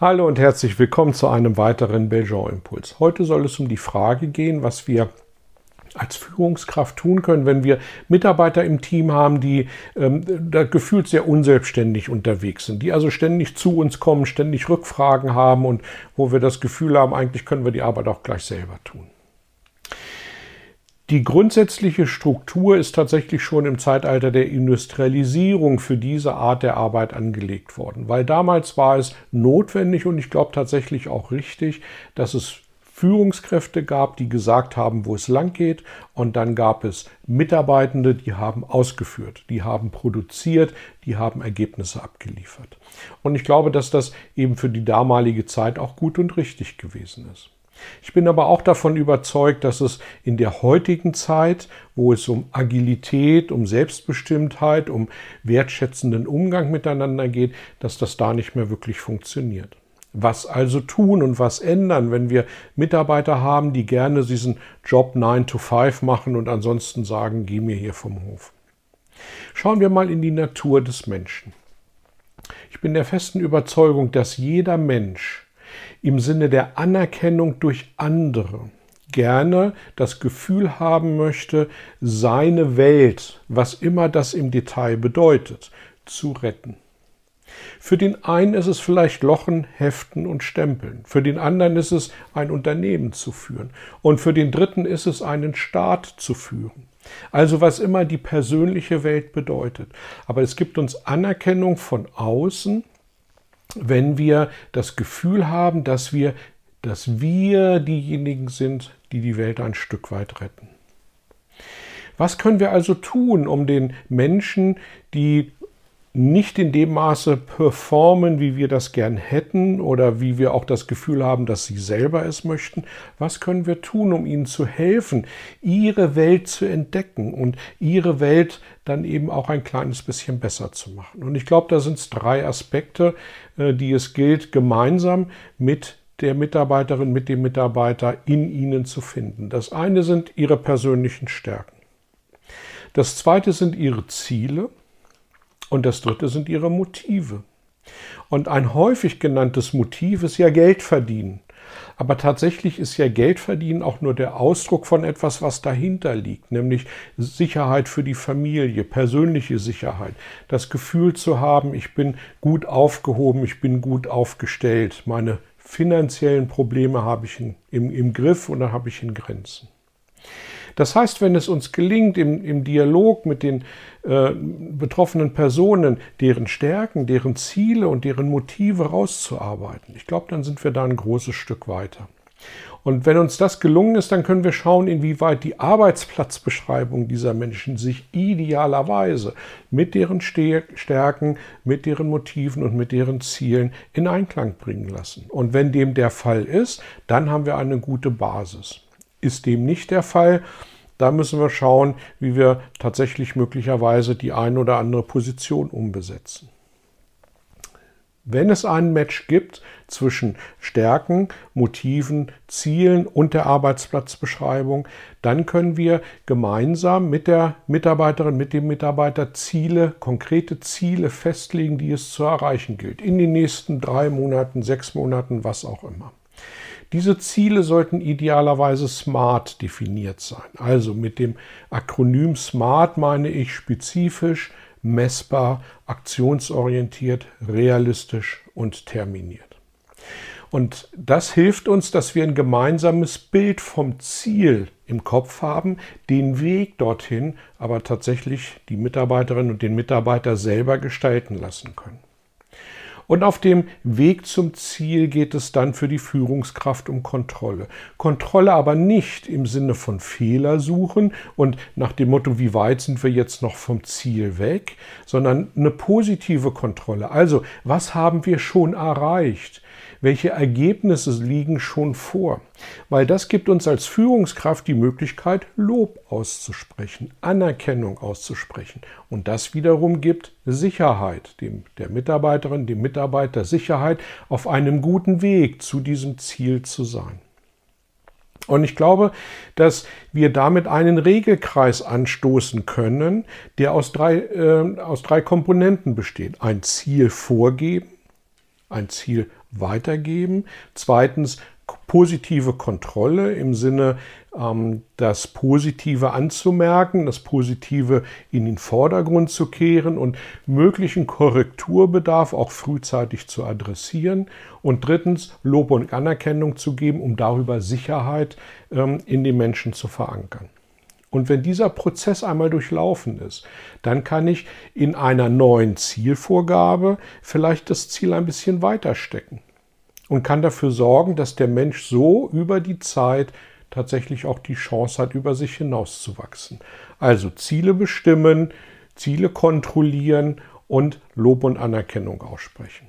Hallo und herzlich willkommen zu einem weiteren Belgian Impuls. Heute soll es um die Frage gehen, was wir als Führungskraft tun können, wenn wir Mitarbeiter im Team haben, die ähm, da gefühlt sehr unselbstständig unterwegs sind, die also ständig zu uns kommen, ständig Rückfragen haben und wo wir das Gefühl haben, eigentlich können wir die Arbeit auch gleich selber tun. Die grundsätzliche Struktur ist tatsächlich schon im Zeitalter der Industrialisierung für diese Art der Arbeit angelegt worden, weil damals war es notwendig und ich glaube tatsächlich auch richtig, dass es Führungskräfte gab, die gesagt haben, wo es lang geht. Und dann gab es Mitarbeitende, die haben ausgeführt, die haben produziert, die haben Ergebnisse abgeliefert. Und ich glaube, dass das eben für die damalige Zeit auch gut und richtig gewesen ist. Ich bin aber auch davon überzeugt, dass es in der heutigen Zeit, wo es um Agilität, um Selbstbestimmtheit, um wertschätzenden Umgang miteinander geht, dass das da nicht mehr wirklich funktioniert. Was also tun und was ändern, wenn wir Mitarbeiter haben, die gerne diesen Job 9 to 5 machen und ansonsten sagen, geh mir hier vom Hof. Schauen wir mal in die Natur des Menschen. Ich bin der festen Überzeugung, dass jeder Mensch im Sinne der Anerkennung durch andere gerne das Gefühl haben möchte, seine Welt, was immer das im Detail bedeutet, zu retten. Für den einen ist es vielleicht Lochen, Heften und Stempeln. Für den anderen ist es ein Unternehmen zu führen. Und für den dritten ist es einen Staat zu führen. Also was immer die persönliche Welt bedeutet. Aber es gibt uns Anerkennung von außen wenn wir das Gefühl haben, dass wir, dass wir diejenigen sind, die die Welt ein Stück weit retten. Was können wir also tun, um den Menschen, die nicht in dem Maße performen, wie wir das gern hätten oder wie wir auch das Gefühl haben, dass sie selber es möchten. Was können wir tun, um ihnen zu helfen, ihre Welt zu entdecken und ihre Welt dann eben auch ein kleines bisschen besser zu machen? Und ich glaube, da sind es drei Aspekte, äh, die es gilt, gemeinsam mit der Mitarbeiterin, mit dem Mitarbeiter in ihnen zu finden. Das eine sind ihre persönlichen Stärken. Das zweite sind ihre Ziele. Und das dritte sind ihre Motive. Und ein häufig genanntes Motiv ist ja Geld verdienen. Aber tatsächlich ist ja Geldverdienen auch nur der Ausdruck von etwas, was dahinter liegt, nämlich Sicherheit für die Familie, persönliche Sicherheit, das Gefühl zu haben, ich bin gut aufgehoben, ich bin gut aufgestellt, meine finanziellen Probleme habe ich in, im, im Griff oder habe ich in Grenzen. Das heißt, wenn es uns gelingt, im, im Dialog mit den äh, betroffenen Personen deren Stärken, deren Ziele und deren Motive rauszuarbeiten, ich glaube, dann sind wir da ein großes Stück weiter. Und wenn uns das gelungen ist, dann können wir schauen, inwieweit die Arbeitsplatzbeschreibung dieser Menschen sich idealerweise mit deren Stärken, mit deren Motiven und mit deren Zielen in Einklang bringen lassen. Und wenn dem der Fall ist, dann haben wir eine gute Basis. Ist dem nicht der Fall, da müssen wir schauen, wie wir tatsächlich möglicherweise die eine oder andere Position umbesetzen. Wenn es einen Match gibt zwischen Stärken, Motiven, Zielen und der Arbeitsplatzbeschreibung, dann können wir gemeinsam mit der Mitarbeiterin, mit dem Mitarbeiter Ziele, konkrete Ziele festlegen, die es zu erreichen gilt. In den nächsten drei Monaten, sechs Monaten, was auch immer. Diese Ziele sollten idealerweise SMART definiert sein. Also mit dem Akronym SMART meine ich spezifisch, messbar, aktionsorientiert, realistisch und terminiert. Und das hilft uns, dass wir ein gemeinsames Bild vom Ziel im Kopf haben, den Weg dorthin aber tatsächlich die Mitarbeiterinnen und den Mitarbeiter selber gestalten lassen können. Und auf dem Weg zum Ziel geht es dann für die Führungskraft um Kontrolle. Kontrolle aber nicht im Sinne von Fehler suchen und nach dem Motto, wie weit sind wir jetzt noch vom Ziel weg, sondern eine positive Kontrolle. Also, was haben wir schon erreicht? Welche Ergebnisse liegen schon vor? Weil das gibt uns als Führungskraft die Möglichkeit, Lob auszusprechen, Anerkennung auszusprechen. Und das wiederum gibt Sicherheit, dem, der Mitarbeiterin, dem Mitarbeiter Sicherheit, auf einem guten Weg zu diesem Ziel zu sein. Und ich glaube, dass wir damit einen Regelkreis anstoßen können, der aus drei, äh, aus drei Komponenten besteht. Ein Ziel vorgeben, ein Ziel weitergeben. Zweitens positive Kontrolle im Sinne, ähm, das Positive anzumerken, das Positive in den Vordergrund zu kehren und möglichen Korrekturbedarf auch frühzeitig zu adressieren. Und drittens Lob und Anerkennung zu geben, um darüber Sicherheit ähm, in den Menschen zu verankern. Und wenn dieser Prozess einmal durchlaufen ist, dann kann ich in einer neuen Zielvorgabe vielleicht das Ziel ein bisschen weiter stecken und kann dafür sorgen, dass der Mensch so über die Zeit tatsächlich auch die Chance hat, über sich hinauszuwachsen. Also Ziele bestimmen, Ziele kontrollieren und Lob und Anerkennung aussprechen.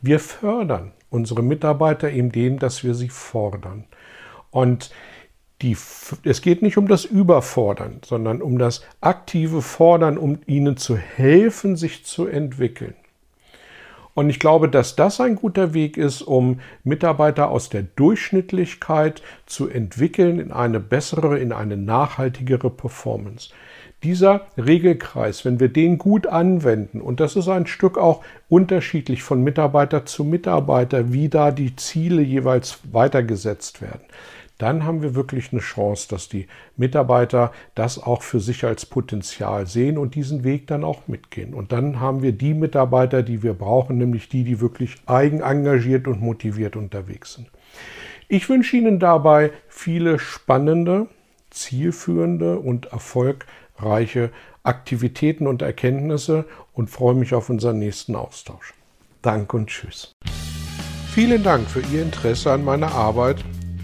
Wir fördern unsere Mitarbeiter in dem, dass wir sie fordern. Und die, es geht nicht um das Überfordern, sondern um das aktive Fordern, um ihnen zu helfen, sich zu entwickeln. Und ich glaube, dass das ein guter Weg ist, um Mitarbeiter aus der Durchschnittlichkeit zu entwickeln in eine bessere, in eine nachhaltigere Performance. Dieser Regelkreis, wenn wir den gut anwenden, und das ist ein Stück auch unterschiedlich von Mitarbeiter zu Mitarbeiter, wie da die Ziele jeweils weitergesetzt werden, dann haben wir wirklich eine Chance, dass die Mitarbeiter das auch für sich als Potenzial sehen und diesen Weg dann auch mitgehen. Und dann haben wir die Mitarbeiter, die wir brauchen, nämlich die, die wirklich eigenengagiert und motiviert unterwegs sind. Ich wünsche Ihnen dabei viele spannende, zielführende und erfolgreiche Aktivitäten und Erkenntnisse und freue mich auf unseren nächsten Austausch. Danke und Tschüss. Vielen Dank für Ihr Interesse an meiner Arbeit